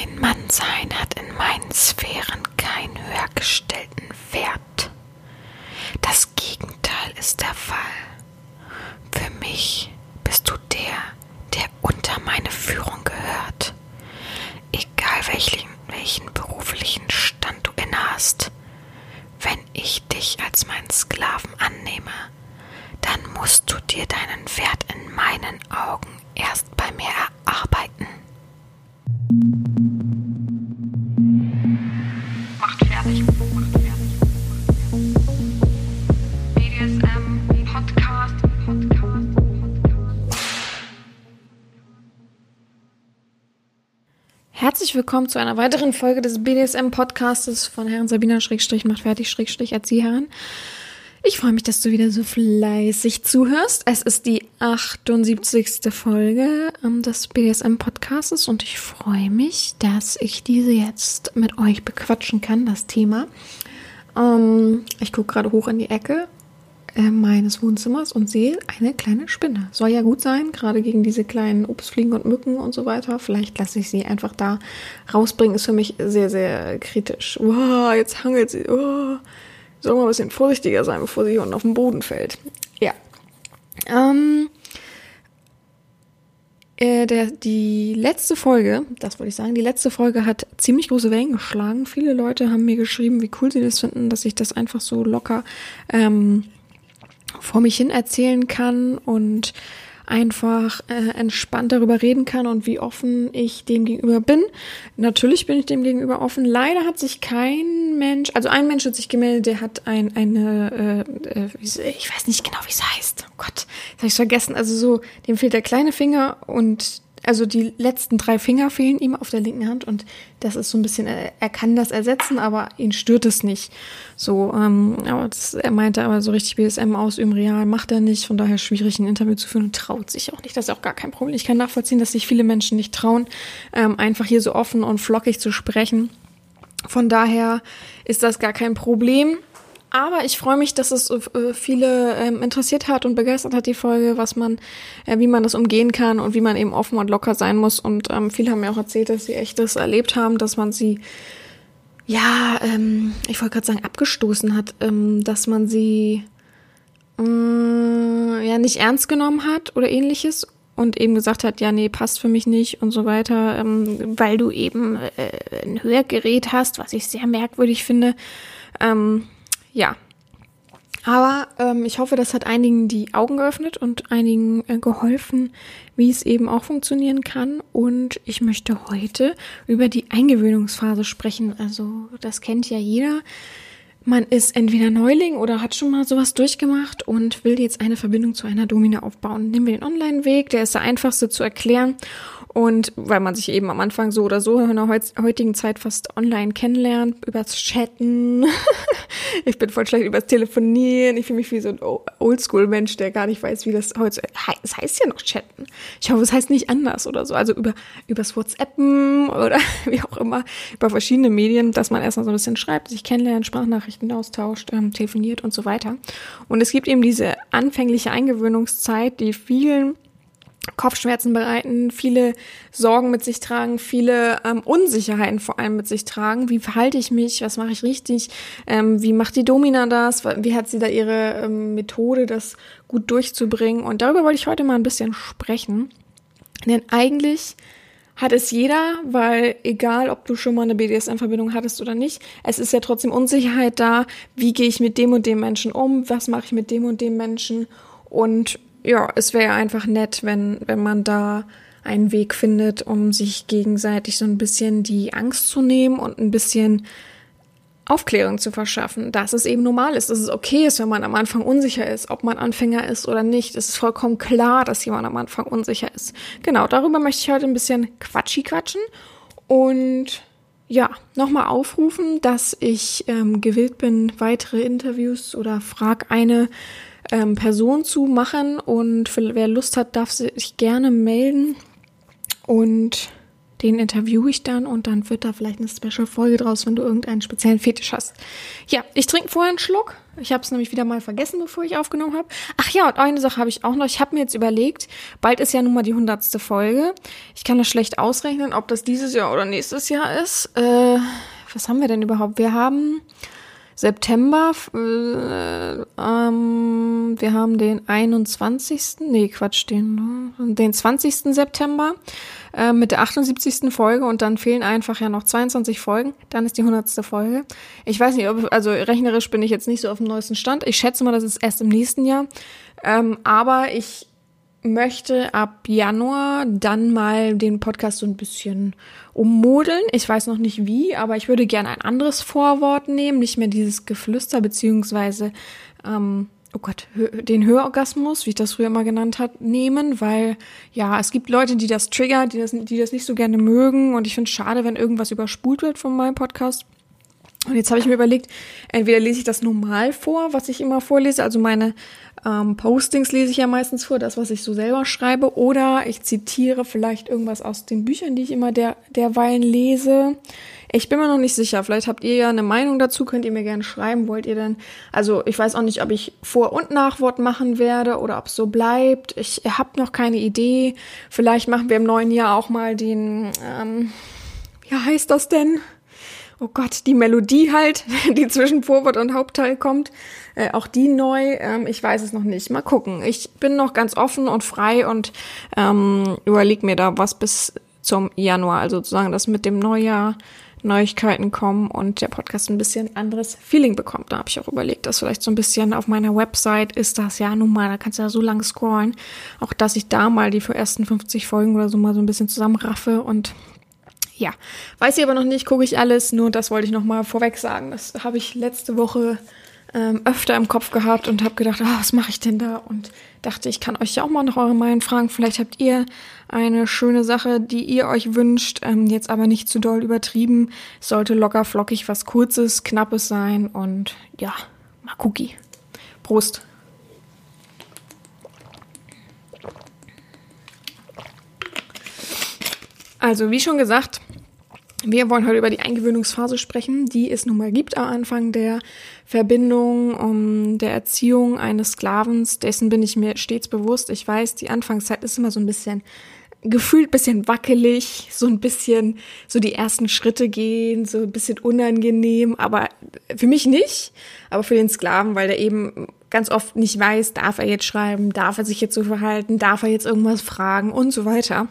Ein Mannsein hat in meinen Sphären keinen höher gestellten Wert. Das Gegenteil ist der Fall. Für mich willkommen zu einer weiteren Folge des BDSM-Podcastes von Herrn Sabina Schrägstrich macht fertig Schrägstrich Erzieherin. Ich freue mich, dass du wieder so fleißig zuhörst. Es ist die 78. Folge ähm, des BDSM-Podcastes und ich freue mich, dass ich diese jetzt mit euch bequatschen kann, das Thema. Ähm, ich gucke gerade hoch in die Ecke äh, meines Wohnzimmers und sehe eine kleine Spinne. Soll ja gut sein, gerade gegen diese kleinen Obstfliegen und Mücken und so weiter. Vielleicht lasse ich sie einfach da rausbringen, ist für mich sehr, sehr kritisch. Wow, jetzt hangelt sie. Oh. Soll mal ein bisschen vorsichtiger sein, bevor sie hier unten auf den Boden fällt. Ja. Ähm, äh, der, die letzte Folge, das wollte ich sagen, die letzte Folge hat ziemlich große Wellen geschlagen. Viele Leute haben mir geschrieben, wie cool sie das finden, dass ich das einfach so locker ähm, vor mich hin erzählen kann und einfach äh, entspannt darüber reden kann und wie offen ich dem gegenüber bin. Natürlich bin ich dem gegenüber offen. Leider hat sich kein Mensch, also ein Mensch hat sich gemeldet, der hat ein, eine, äh, äh, ich weiß nicht genau, wie es heißt. Oh Gott, das habe ich vergessen. Also so, dem fehlt der kleine Finger und also die letzten drei Finger fehlen ihm auf der linken Hand und das ist so ein bisschen, er, er kann das ersetzen, aber ihn stört es nicht. So, ähm, aber das, er meinte aber so richtig BSM ausüben real macht er nicht, von daher schwierig ein Interview zu führen und traut sich auch nicht. Das ist auch gar kein Problem. Ich kann nachvollziehen, dass sich viele Menschen nicht trauen, ähm, einfach hier so offen und flockig zu sprechen. Von daher ist das gar kein Problem. Aber ich freue mich, dass es äh, viele ähm, interessiert hat und begeistert hat, die Folge, was man, äh, wie man das umgehen kann und wie man eben offen und locker sein muss. Und ähm, viele haben mir auch erzählt, dass sie echt das erlebt haben, dass man sie, ja, ähm, ich wollte gerade sagen, abgestoßen hat, ähm, dass man sie äh, ja nicht ernst genommen hat oder ähnliches und eben gesagt hat, ja, nee, passt für mich nicht und so weiter, ähm, weil du eben äh, ein Hörgerät hast, was ich sehr merkwürdig finde. Ähm, ja. Aber ähm, ich hoffe, das hat einigen die Augen geöffnet und einigen äh, geholfen, wie es eben auch funktionieren kann. Und ich möchte heute über die Eingewöhnungsphase sprechen. Also das kennt ja jeder. Man ist entweder Neuling oder hat schon mal sowas durchgemacht und will jetzt eine Verbindung zu einer Domina aufbauen. Nehmen wir den Online-Weg, der ist der einfachste zu erklären. Und weil man sich eben am Anfang so oder so in der heutigen Zeit fast online kennenlernt, übers Chatten. ich bin voll schlecht übers Telefonieren. Ich fühle mich wie so ein Oldschool-Mensch, der gar nicht weiß, wie das heute. Es heißt ja noch Chatten. Ich hoffe, es heißt nicht anders oder so. Also über übers WhatsAppen oder wie auch immer, über verschiedene Medien, dass man erstmal so ein bisschen schreibt, sich kennenlernt, Sprachnachrichten austauscht, ähm, telefoniert und so weiter. Und es gibt eben diese anfängliche Eingewöhnungszeit, die vielen Kopfschmerzen bereiten, viele Sorgen mit sich tragen, viele ähm, Unsicherheiten vor allem mit sich tragen. Wie verhalte ich mich? Was mache ich richtig? Ähm, wie macht die Domina das? Wie hat sie da ihre ähm, Methode, das gut durchzubringen? Und darüber wollte ich heute mal ein bisschen sprechen. Denn eigentlich hat es jeder, weil egal, ob du schon mal eine BDSM-Verbindung hattest oder nicht, es ist ja trotzdem Unsicherheit da. Wie gehe ich mit dem und dem Menschen um? Was mache ich mit dem und dem Menschen? Und ja, es wäre einfach nett, wenn, wenn man da einen Weg findet, um sich gegenseitig so ein bisschen die Angst zu nehmen und ein bisschen Aufklärung zu verschaffen, dass es eben normal ist, dass es okay ist, wenn man am Anfang unsicher ist, ob man Anfänger ist oder nicht. Es ist vollkommen klar, dass jemand am Anfang unsicher ist. Genau, darüber möchte ich heute ein bisschen quatschi quatschen und ja, nochmal aufrufen, dass ich ähm, gewillt bin, weitere Interviews oder frag eine ähm, Person zu machen und wer Lust hat, darf sich gerne melden. Und Den interviewe ich dann und dann wird da vielleicht eine Special-Folge draus, wenn du irgendeinen speziellen Fetisch hast. Ja, ich trinke vorher einen Schluck. Ich habe es nämlich wieder mal vergessen, bevor ich aufgenommen habe. Ach ja, und eine Sache habe ich auch noch. Ich habe mir jetzt überlegt, bald ist ja nun mal die hundertste Folge. Ich kann das schlecht ausrechnen, ob das dieses Jahr oder nächstes Jahr ist. Äh, was haben wir denn überhaupt? Wir haben September, äh, ähm, wir haben den 21. Nee, Quatsch, den, den 20. September äh, mit der 78. Folge und dann fehlen einfach ja noch 22 Folgen. Dann ist die 100. Folge. Ich weiß nicht, ob, also rechnerisch bin ich jetzt nicht so auf dem neuesten Stand. Ich schätze mal, das ist erst im nächsten Jahr. Ähm, aber ich möchte ab Januar dann mal den Podcast so ein bisschen ummodeln. Ich weiß noch nicht wie, aber ich würde gerne ein anderes Vorwort nehmen, nicht mehr dieses Geflüster, beziehungsweise, ähm, oh Gott, den Hörorgasmus, wie ich das früher immer genannt hat, nehmen, weil ja, es gibt Leute, die das triggern, die das, die das nicht so gerne mögen und ich finde es schade, wenn irgendwas überspult wird von meinem Podcast. Und jetzt habe ich mir überlegt, entweder lese ich das normal vor, was ich immer vorlese, also meine ähm, Postings lese ich ja meistens vor, das, was ich so selber schreibe, oder ich zitiere vielleicht irgendwas aus den Büchern, die ich immer der, derweilen lese. Ich bin mir noch nicht sicher. Vielleicht habt ihr ja eine Meinung dazu, könnt ihr mir gerne schreiben. Wollt ihr denn? Also ich weiß auch nicht, ob ich Vor- und Nachwort machen werde oder ob es so bleibt. Ich habe noch keine Idee. Vielleicht machen wir im neuen Jahr auch mal den, ähm, wie heißt das denn? Oh Gott, die Melodie halt, die zwischen Vorwort und Hauptteil kommt, äh, auch die neu. Ähm, ich weiß es noch nicht. Mal gucken. Ich bin noch ganz offen und frei und ähm, überleg mir da was bis zum Januar, also sozusagen, dass mit dem Neujahr Neuigkeiten kommen und der Podcast ein bisschen anderes Feeling bekommt. Da habe ich auch überlegt, dass vielleicht so ein bisschen auf meiner Website ist das ja nun mal, da kannst du ja so lang scrollen, auch dass ich da mal die für ersten 50 Folgen oder so mal so ein bisschen zusammenraffe und ja, weiß ich aber noch nicht, gucke ich alles, nur das wollte ich noch mal vorweg sagen. Das habe ich letzte Woche ähm, öfter im Kopf gehabt und habe gedacht, ah, was mache ich denn da? Und dachte, ich kann euch ja auch mal nach eure Meinung fragen. Vielleicht habt ihr eine schöne Sache, die ihr euch wünscht, ähm, jetzt aber nicht zu doll übertrieben. Es sollte locker flockig was Kurzes, Knappes sein und ja, mal Cookie. Prost. Also, wie schon gesagt, wir wollen heute über die Eingewöhnungsphase sprechen, die es nun mal gibt am Anfang der Verbindung, um der Erziehung eines Sklavens. Dessen bin ich mir stets bewusst. Ich weiß, die Anfangszeit ist immer so ein bisschen gefühlt bisschen wackelig, so ein bisschen so die ersten Schritte gehen, so ein bisschen unangenehm, aber für mich nicht, aber für den Sklaven, weil der eben ganz oft nicht weiß, darf er jetzt schreiben, darf er sich jetzt so verhalten, darf er jetzt irgendwas fragen und so weiter.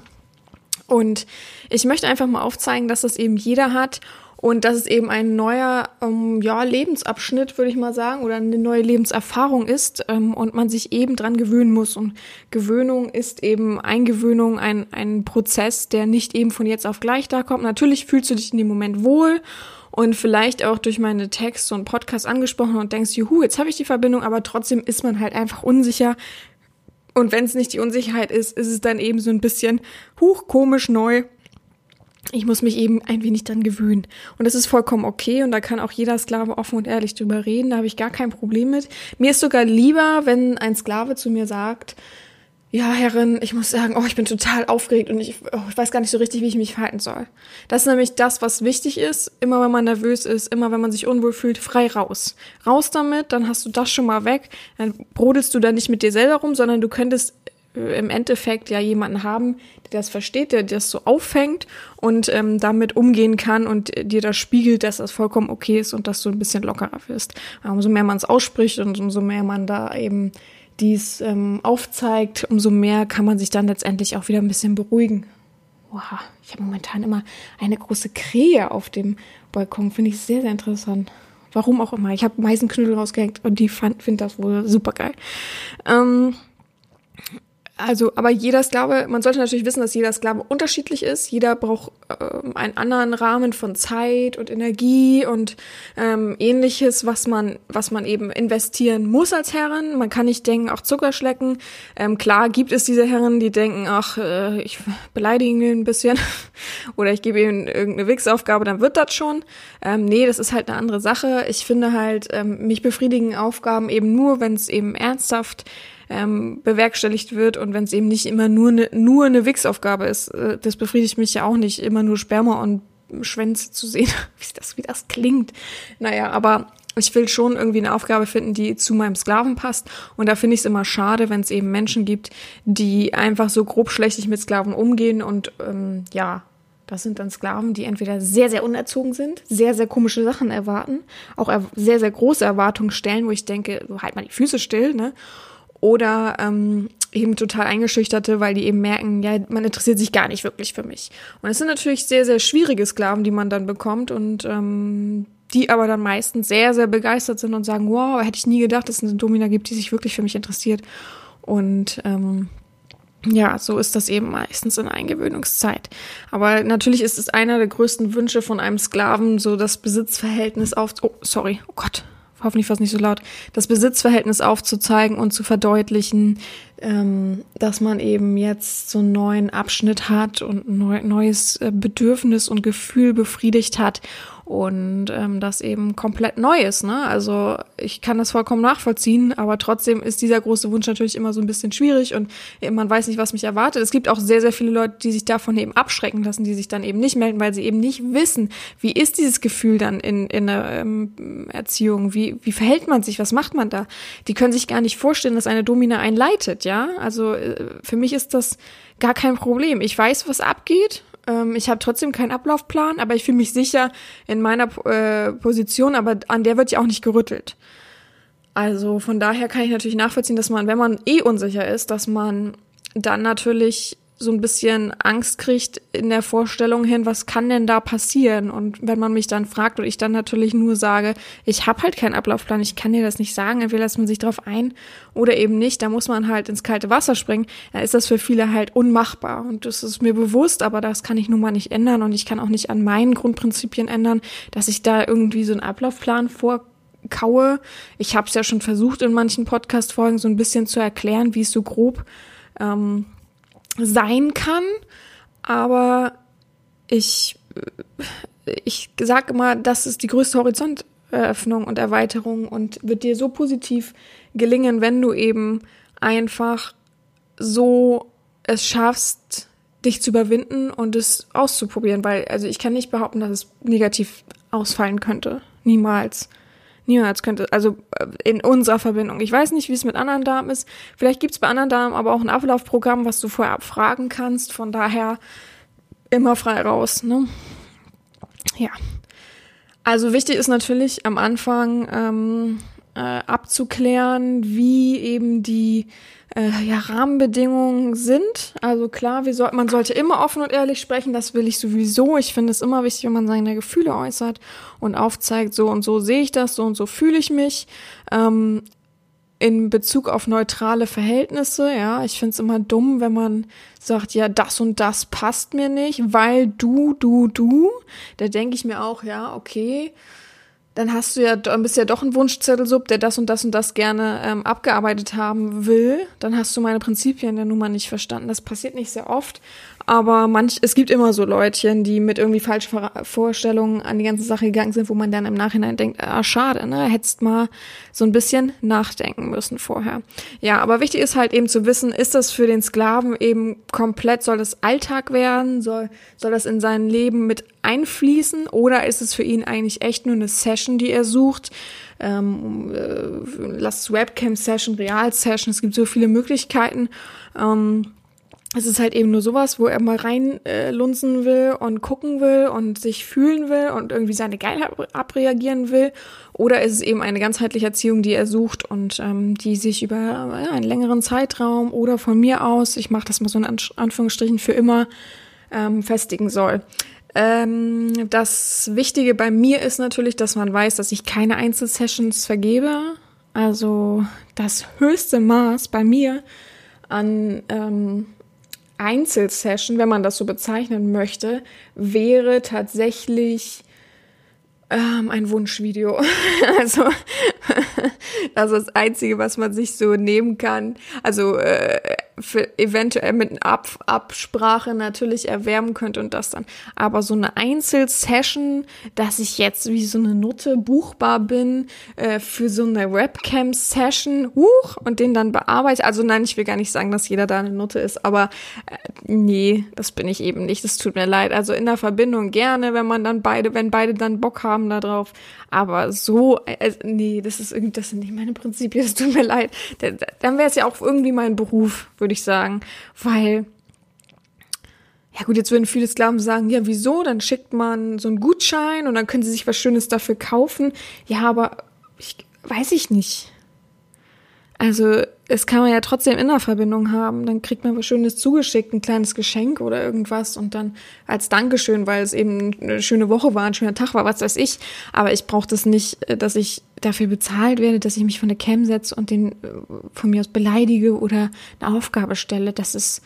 Und ich möchte einfach mal aufzeigen, dass das eben jeder hat und dass es eben ein neuer ähm, ja, Lebensabschnitt, würde ich mal sagen, oder eine neue Lebenserfahrung ist ähm, und man sich eben dran gewöhnen muss. Und Gewöhnung ist eben Eingewöhnung, ein, ein Prozess, der nicht eben von jetzt auf gleich da kommt. Natürlich fühlst du dich in dem Moment wohl und vielleicht auch durch meine Texte und Podcasts angesprochen und denkst, juhu, jetzt habe ich die Verbindung, aber trotzdem ist man halt einfach unsicher, und wenn es nicht die Unsicherheit ist, ist es dann eben so ein bisschen, huch, komisch neu. Ich muss mich eben ein wenig dann gewöhnen. Und das ist vollkommen okay und da kann auch jeder Sklave offen und ehrlich drüber reden. Da habe ich gar kein Problem mit. Mir ist sogar lieber, wenn ein Sklave zu mir sagt, ja, Herrin, ich muss sagen, oh, ich bin total aufgeregt und ich, oh, ich weiß gar nicht so richtig, wie ich mich verhalten soll. Das ist nämlich das, was wichtig ist. Immer wenn man nervös ist, immer wenn man sich unwohl fühlt, frei raus. Raus damit, dann hast du das schon mal weg. Dann brodelst du da nicht mit dir selber rum, sondern du könntest äh, im Endeffekt ja jemanden haben, der das versteht, der das so auffängt und ähm, damit umgehen kann und dir das spiegelt, dass das vollkommen okay ist und dass du ein bisschen lockerer wirst. Umso mehr man es ausspricht und umso mehr man da eben dies ähm, aufzeigt, umso mehr kann man sich dann letztendlich auch wieder ein bisschen beruhigen. Wow, ich habe momentan immer eine große Krähe auf dem Balkon, finde ich sehr, sehr interessant. Warum auch immer. Ich habe Meisenknödel rausgehängt und die finde das wohl super geil. Ähm, also, aber jeder Sklave, man sollte natürlich wissen, dass jeder Sklave unterschiedlich ist. Jeder braucht ähm, einen anderen Rahmen von Zeit und Energie und ähm, ähnliches, was man, was man eben investieren muss als Herren. Man kann nicht denken, auch Zucker schlecken. Ähm, klar gibt es diese Herren, die denken, ach, äh, ich beleidige ihn ein bisschen oder ich gebe ihm irgendeine Wichsaufgabe, dann wird das schon. Ähm, nee, das ist halt eine andere Sache. Ich finde halt, ähm, mich befriedigen Aufgaben eben nur, wenn es eben ernsthaft ähm, bewerkstelligt wird und wenn es eben nicht immer nur eine nur eine Wichsaufgabe ist, äh, das befriedigt mich ja auch nicht, immer nur Sperma und Schwänze zu sehen, wie das, wie das klingt. Naja, aber ich will schon irgendwie eine Aufgabe finden, die zu meinem Sklaven passt. Und da finde ich es immer schade, wenn es eben Menschen gibt, die einfach so grobschlächtig mit Sklaven umgehen und ähm, ja, das sind dann Sklaven, die entweder sehr, sehr unerzogen sind, sehr, sehr komische Sachen erwarten, auch sehr, sehr große Erwartungen stellen, wo ich denke, halt mal die Füße still, ne? Oder ähm, eben total eingeschüchterte, weil die eben merken, ja, man interessiert sich gar nicht wirklich für mich. Und es sind natürlich sehr, sehr schwierige Sklaven, die man dann bekommt und ähm, die aber dann meistens sehr, sehr begeistert sind und sagen, wow, hätte ich nie gedacht, dass es eine Domina gibt, die sich wirklich für mich interessiert. Und ähm, ja, so ist das eben meistens in Eingewöhnungszeit. Aber natürlich ist es einer der größten Wünsche von einem Sklaven, so das Besitzverhältnis auf. Oh, sorry, oh Gott, hoffentlich war es nicht so laut, das Besitzverhältnis aufzuzeigen und zu verdeutlichen, ähm, dass man eben jetzt so einen neuen Abschnitt hat und ein neues äh, Bedürfnis und Gefühl befriedigt hat und ähm, das eben komplett neu ist. Ne? Also ich kann das vollkommen nachvollziehen, aber trotzdem ist dieser große Wunsch natürlich immer so ein bisschen schwierig und man weiß nicht, was mich erwartet. Es gibt auch sehr, sehr viele Leute, die sich davon eben abschrecken lassen, die sich dann eben nicht melden, weil sie eben nicht wissen, wie ist dieses Gefühl dann in, in der ähm, Erziehung, wie, wie verhält man sich, was macht man da? Die können sich gar nicht vorstellen, dass eine Domina einleitet, ja. Also äh, für mich ist das gar kein Problem. Ich weiß, was abgeht ähm, ich habe trotzdem keinen Ablaufplan, aber ich fühle mich sicher in meiner äh, Position, aber an der wird ja auch nicht gerüttelt. Also von daher kann ich natürlich nachvollziehen, dass man, wenn man eh unsicher ist, dass man dann natürlich so ein bisschen Angst kriegt in der Vorstellung hin, was kann denn da passieren? Und wenn man mich dann fragt und ich dann natürlich nur sage, ich habe halt keinen Ablaufplan, ich kann dir das nicht sagen, entweder lässt man sich drauf ein oder eben nicht, da muss man halt ins kalte Wasser springen, dann ist das für viele halt unmachbar. Und das ist mir bewusst, aber das kann ich nun mal nicht ändern und ich kann auch nicht an meinen Grundprinzipien ändern, dass ich da irgendwie so einen Ablaufplan vorkaue. Ich habe es ja schon versucht, in manchen Podcast-Folgen so ein bisschen zu erklären, wie es so grob ähm, sein kann, aber ich, ich sage immer, das ist die größte Horizonteröffnung und Erweiterung und wird dir so positiv gelingen, wenn du eben einfach so es schaffst, dich zu überwinden und es auszuprobieren, weil also ich kann nicht behaupten, dass es negativ ausfallen könnte. Niemals. Niemals könnte, also äh, in unserer Verbindung. Ich weiß nicht, wie es mit anderen Damen ist. Vielleicht gibt es bei anderen Damen aber auch ein Ablaufprogramm, was du vorher abfragen kannst. Von daher immer frei raus. Ne? Ja. Also wichtig ist natürlich am Anfang ähm, äh, abzuklären, wie eben die äh, ja, Rahmenbedingungen sind. Also klar, soll, man sollte immer offen und ehrlich sprechen, das will ich sowieso. Ich finde es immer wichtig, wenn man seine Gefühle äußert und aufzeigt, so und so sehe ich das, so und so fühle ich mich. Ähm, in Bezug auf neutrale Verhältnisse, ja, ich finde es immer dumm, wenn man sagt, ja, das und das passt mir nicht, weil du, du, du. Da denke ich mir auch, ja, okay, dann hast du ja, bist ja doch ein Wunschzettelsub, der das und das und das gerne ähm, abgearbeitet haben will. Dann hast du meine Prinzipien der Nummer nicht verstanden. Das passiert nicht sehr oft, aber manch, es gibt immer so Leutchen, die mit irgendwie falschen Vorstellungen an die ganze Sache gegangen sind, wo man dann im Nachhinein denkt, ah, schade, ne, hättest mal so ein bisschen nachdenken müssen vorher. Ja, aber wichtig ist halt eben zu wissen, ist das für den Sklaven eben komplett, soll das Alltag werden, soll, soll das in sein Leben mit einfließen oder ist es für ihn eigentlich echt nur eine Session, die er sucht? Ähm, äh, Webcam-Session, Real-Session, es gibt so viele Möglichkeiten. Ähm, es ist halt eben nur sowas, wo er mal reinlunzen äh, will und gucken will und sich fühlen will und irgendwie seine Geilheit abreagieren will. Oder ist es eben eine ganzheitliche Erziehung, die er sucht und ähm, die sich über ja, einen längeren Zeitraum oder von mir aus, ich mache das mal so in Anführungsstrichen für immer, ähm, festigen soll. Ähm, das Wichtige bei mir ist natürlich, dass man weiß, dass ich keine Einzelsessions vergebe. Also das höchste Maß bei mir an ähm, Einzelsession, wenn man das so bezeichnen möchte, wäre tatsächlich ähm, ein Wunschvideo. also Das ist das Einzige, was man sich so nehmen kann. Also äh, für eventuell mit Ab Absprache natürlich erwärmen könnte und das dann. Aber so eine Einzelsession, dass ich jetzt wie so eine Nutte buchbar bin äh, für so eine Webcam-Session, huch, und den dann bearbeite. Also nein, ich will gar nicht sagen, dass jeder da eine Nutte ist, aber äh, nee, das bin ich eben nicht. Das tut mir leid. Also in der Verbindung gerne, wenn man dann beide, wenn beide dann Bock haben darauf. Aber so, äh, nee, das ist irgendwie, das sind nicht meine Prinzipien, das tut mir leid. Dann wäre es ja auch irgendwie mein Beruf, würde ich sagen. Weil, ja gut, jetzt würden viele Sklaven sagen, ja, wieso? Dann schickt man so einen Gutschein und dann können sie sich was Schönes dafür kaufen. Ja, aber ich weiß ich nicht. Also, es kann man ja trotzdem in der Verbindung haben. Dann kriegt man was Schönes zugeschickt, ein kleines Geschenk oder irgendwas und dann als Dankeschön, weil es eben eine schöne Woche war, ein schöner Tag war, was weiß ich. Aber ich brauche das nicht, dass ich dafür bezahlt werde, dass ich mich von der Cam setze und den äh, von mir aus beleidige oder eine Aufgabe stelle. Das ist,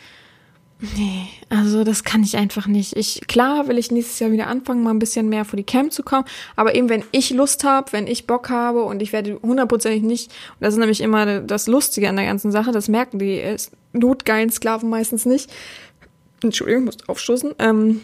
Nee, also das kann ich einfach nicht. Ich klar will ich nächstes Jahr wieder anfangen, mal ein bisschen mehr vor die Camp zu kommen, aber eben wenn ich Lust habe, wenn ich Bock habe und ich werde hundertprozentig nicht, und das ist nämlich immer das Lustige an der ganzen Sache, das merken die notgeilen Sklaven meistens nicht. Entschuldigung, muss aufstoßen. Ähm,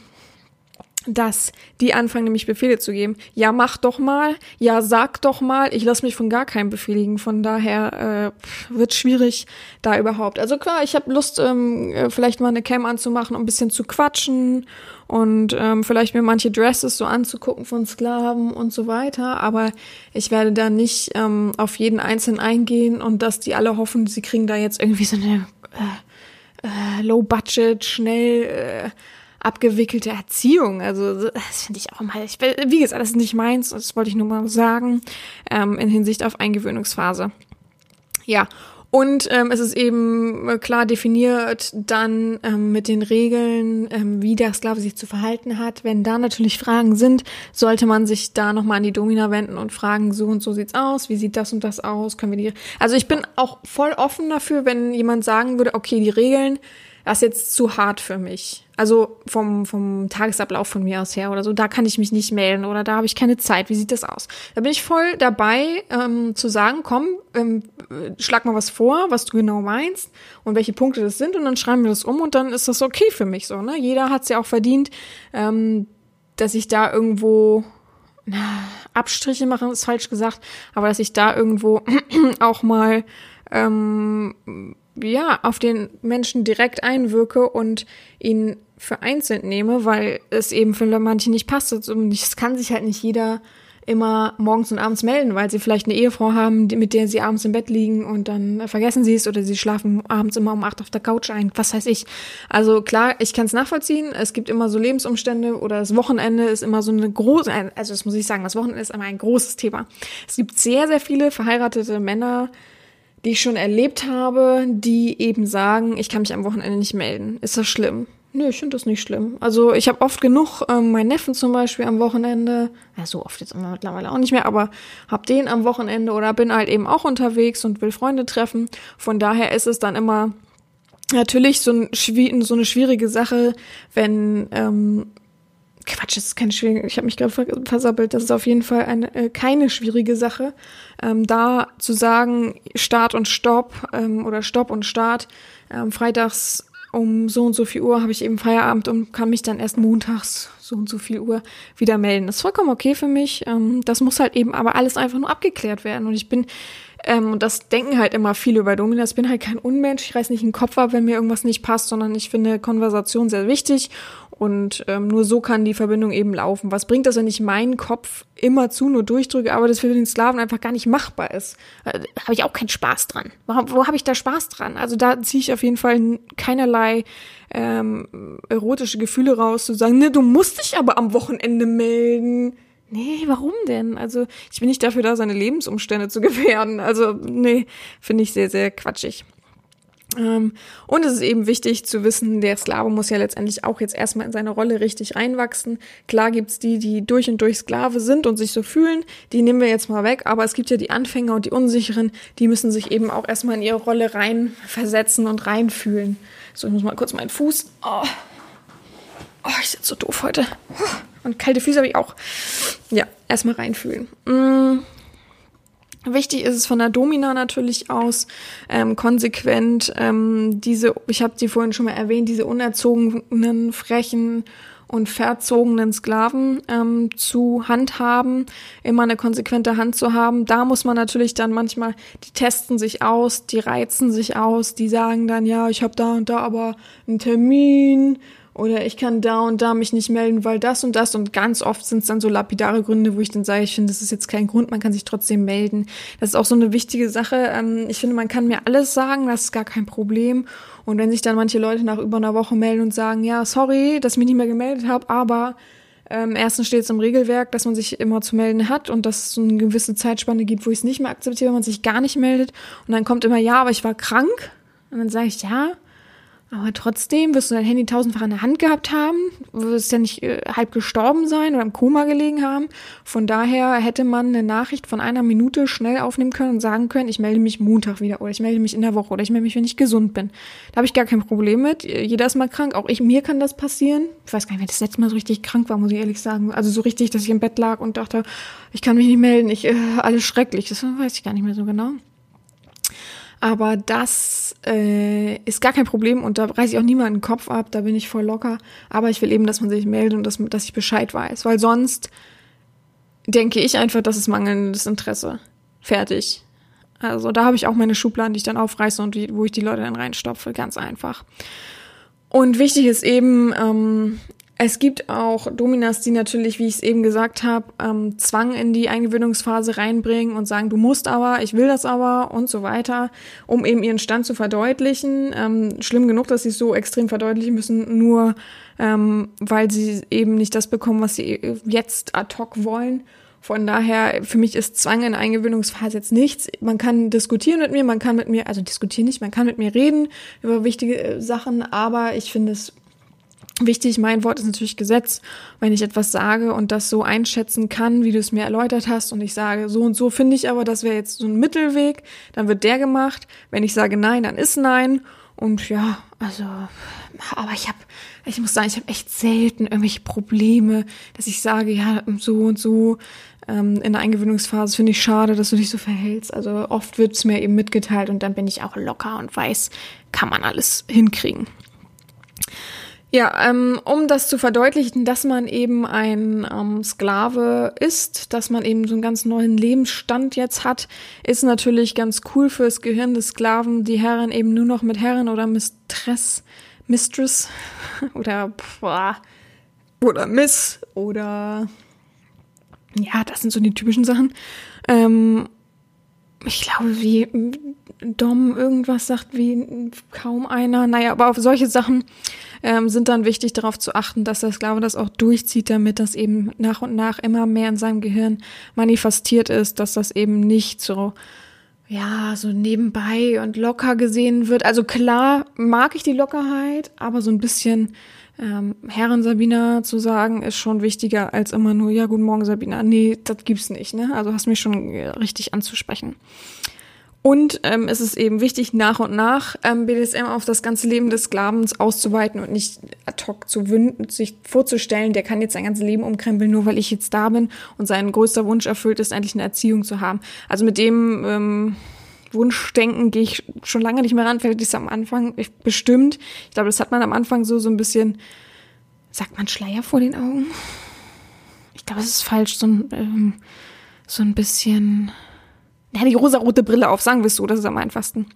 dass die anfangen, nämlich Befehle zu geben. Ja, mach doch mal. Ja, sag doch mal. Ich lasse mich von gar keinem befehligen. Von daher äh, wird schwierig da überhaupt. Also klar, ich habe Lust, ähm, äh, vielleicht mal eine Cam anzumachen, um ein bisschen zu quatschen und ähm, vielleicht mir manche Dresses so anzugucken von Sklaven und so weiter. Aber ich werde da nicht ähm, auf jeden Einzelnen eingehen und dass die alle hoffen, sie kriegen da jetzt irgendwie so eine äh, äh, Low-Budget, schnell äh, abgewickelte Erziehung. Also das finde ich auch mal, ich, wie gesagt, das ist nicht meins, das wollte ich nur mal sagen, ähm, in Hinsicht auf Eingewöhnungsphase. Ja, und ähm, es ist eben äh, klar definiert dann ähm, mit den Regeln, ähm, wie der Sklave sich zu verhalten hat. Wenn da natürlich Fragen sind, sollte man sich da nochmal an die Domina wenden und fragen, so und so sieht's aus, wie sieht das und das aus, können wir die... Also ich bin auch voll offen dafür, wenn jemand sagen würde, okay, die Regeln, das ist jetzt zu hart für mich. Also vom, vom Tagesablauf von mir aus her oder so, da kann ich mich nicht melden oder da habe ich keine Zeit. Wie sieht das aus? Da bin ich voll dabei ähm, zu sagen, komm, ähm, schlag mal was vor, was du genau meinst und welche Punkte das sind und dann schreiben wir das um und dann ist das okay für mich so. Ne? Jeder hat es ja auch verdient, ähm, dass ich da irgendwo na, Abstriche mache, ist falsch gesagt, aber dass ich da irgendwo auch mal ähm, ja, auf den Menschen direkt einwirke und ihn für einzeln nehme, weil es eben für manche nicht passt. Es kann sich halt nicht jeder immer morgens und abends melden, weil sie vielleicht eine Ehefrau haben, mit der sie abends im Bett liegen und dann vergessen sie es oder sie schlafen abends immer um acht auf der Couch ein, was weiß ich. Also klar, ich kann es nachvollziehen. Es gibt immer so Lebensumstände oder das Wochenende ist immer so eine große, also das muss ich sagen, das Wochenende ist immer ein großes Thema. Es gibt sehr, sehr viele verheiratete Männer, die ich schon erlebt habe, die eben sagen, ich kann mich am Wochenende nicht melden. Ist das schlimm? Nö, ich finde das nicht schlimm. Also ich habe oft genug ähm, meinen Neffen zum Beispiel am Wochenende, ja so oft jetzt immer mittlerweile auch nicht mehr, aber hab den am Wochenende oder bin halt eben auch unterwegs und will Freunde treffen. Von daher ist es dann immer natürlich so, ein, so eine schwierige Sache, wenn ähm, Quatsch, das ist keine schwierige, ich habe mich gerade versappelt, das ist auf jeden Fall eine, äh, keine schwierige Sache. Ähm, da zu sagen, Start und Stopp ähm, oder Stopp und Start, ähm, freitags um so und so viel Uhr habe ich eben Feierabend und kann mich dann erst montags so und so viel Uhr wieder melden. Das ist vollkommen okay für mich. Ähm, das muss halt eben aber alles einfach nur abgeklärt werden. Und ich bin, ähm, und das denken halt immer viele über Dominas, ich bin halt kein Unmensch, ich reiß nicht den Kopf ab, wenn mir irgendwas nicht passt, sondern ich finde Konversation sehr wichtig und ähm, nur so kann die Verbindung eben laufen. Was bringt das, wenn ich meinen Kopf immer zu nur durchdrücke, aber das für den Sklaven einfach gar nicht machbar ist? Äh, habe ich auch keinen Spaß dran. Wo, wo habe ich da Spaß dran? Also da ziehe ich auf jeden Fall keinerlei ähm, erotische Gefühle raus, zu sagen, ne, du musst dich aber am Wochenende melden. Nee, warum denn? Also ich bin nicht dafür da, seine Lebensumstände zu gefährden. Also nee, finde ich sehr, sehr quatschig. Ähm, und es ist eben wichtig zu wissen, der Sklave muss ja letztendlich auch jetzt erstmal in seine Rolle richtig reinwachsen. Klar gibt's die, die durch und durch Sklave sind und sich so fühlen, die nehmen wir jetzt mal weg, aber es gibt ja die Anfänger und die Unsicheren, die müssen sich eben auch erstmal in ihre Rolle reinversetzen und reinfühlen. So, ich muss mal kurz meinen Fuß. Oh, oh ich sitze so doof heute. Und kalte Füße habe ich auch. Ja, erstmal reinfühlen. Wichtig ist es von der Domina natürlich aus, ähm, konsequent ähm, diese, ich habe die vorhin schon mal erwähnt, diese unerzogenen, frechen und verzogenen Sklaven ähm, zu handhaben, immer eine konsequente Hand zu haben. Da muss man natürlich dann manchmal, die testen sich aus, die reizen sich aus, die sagen dann, ja, ich habe da und da aber einen Termin oder ich kann da und da mich nicht melden, weil das und das und ganz oft sind es dann so lapidare Gründe, wo ich dann sage, ich finde, das ist jetzt kein Grund, man kann sich trotzdem melden. Das ist auch so eine wichtige Sache. Ähm, ich finde, man kann mir alles sagen, das ist gar kein Problem. Und wenn sich dann manche Leute nach über einer Woche melden und sagen, ja, sorry, dass ich mich nicht mehr gemeldet habe, aber ähm, erstens steht es im Regelwerk, dass man sich immer zu melden hat und dass es so eine gewisse Zeitspanne gibt, wo ich es nicht mehr akzeptiere, wenn man sich gar nicht meldet. Und dann kommt immer, ja, aber ich war krank. Und dann sage ich, ja, aber trotzdem wirst du dein Handy tausendfach in der Hand gehabt haben, wirst ja nicht äh, halb gestorben sein oder im Koma gelegen haben. Von daher hätte man eine Nachricht von einer Minute schnell aufnehmen können und sagen können, ich melde mich Montag wieder oder ich melde mich in der Woche oder ich melde mich, wenn ich gesund bin. Da habe ich gar kein Problem mit. Jeder ist mal krank, auch ich, mir kann das passieren. Ich weiß gar nicht, wer das letzte Mal so richtig krank war, muss ich ehrlich sagen. Also so richtig, dass ich im Bett lag und dachte, ich kann mich nicht melden, ich, äh, alles schrecklich. Das weiß ich gar nicht mehr so genau. Aber das äh, ist gar kein Problem und da reiße ich auch niemanden den Kopf ab, da bin ich voll locker. Aber ich will eben, dass man sich meldet und dass, dass ich Bescheid weiß, weil sonst denke ich einfach, das ist mangelndes Interesse. Fertig. Also da habe ich auch meine Schubladen, die ich dann aufreiße und die, wo ich die Leute dann reinstopfe, ganz einfach. Und wichtig ist eben, ähm, es gibt auch Dominas, die natürlich, wie ich es eben gesagt habe, ähm, Zwang in die Eingewöhnungsphase reinbringen und sagen, du musst aber, ich will das aber und so weiter, um eben ihren Stand zu verdeutlichen. Ähm, schlimm genug, dass sie es so extrem verdeutlichen müssen, nur ähm, weil sie eben nicht das bekommen, was sie jetzt ad hoc wollen. Von daher, für mich ist Zwang in Eingewöhnungsphase jetzt nichts. Man kann diskutieren mit mir, man kann mit mir, also diskutieren nicht, man kann mit mir reden über wichtige äh, Sachen, aber ich finde es Wichtig, mein Wort ist natürlich Gesetz. Wenn ich etwas sage und das so einschätzen kann, wie du es mir erläutert hast, und ich sage, so und so finde ich aber, das wäre jetzt so ein Mittelweg, dann wird der gemacht. Wenn ich sage nein, dann ist nein. Und ja, also, aber ich habe, ich muss sagen, ich habe echt selten irgendwelche Probleme, dass ich sage, ja, so und so ähm, in der Eingewöhnungsphase finde ich schade, dass du dich so verhältst. Also oft wird es mir eben mitgeteilt und dann bin ich auch locker und weiß, kann man alles hinkriegen. Ja, ähm, um das zu verdeutlichen, dass man eben ein ähm, Sklave ist, dass man eben so einen ganz neuen Lebensstand jetzt hat, ist natürlich ganz cool fürs Gehirn des Sklaven, die Herren eben nur noch mit Herren oder Mistress, Mistress oder boah, oder Miss oder ja, das sind so die typischen Sachen. Ähm, ich glaube, wie Dom irgendwas sagt, wie kaum einer. Naja, aber auf solche Sachen ähm, sind dann wichtig darauf zu achten, dass der Sklave das auch durchzieht, damit das eben nach und nach immer mehr in seinem Gehirn manifestiert ist, dass das eben nicht so ja, so nebenbei und locker gesehen wird. Also klar mag ich die Lockerheit, aber so ein bisschen ähm, Herren Sabina zu sagen, ist schon wichtiger als immer nur, ja, guten Morgen Sabina. Nee, das gibt's nicht, ne? Also hast mich schon äh, richtig anzusprechen. Und ähm, es ist eben wichtig, nach und nach ähm, BDSM auf das ganze Leben des Sklavens auszuweiten und nicht ad hoc zu wünschen, sich vorzustellen, der kann jetzt sein ganzes Leben umkrempeln, nur weil ich jetzt da bin und sein größter Wunsch erfüllt ist, endlich eine Erziehung zu haben. Also mit dem ähm, Wunschdenken gehe ich schon lange nicht mehr ran, vielleicht ist am Anfang ich, bestimmt. Ich glaube, das hat man am Anfang so, so ein bisschen, sagt man Schleier vor den Augen? Ich glaube, es ist falsch, so ein, ähm, so ein bisschen ja, die rosarote Brille auf, sagen wir es so, das ist am einfachsten.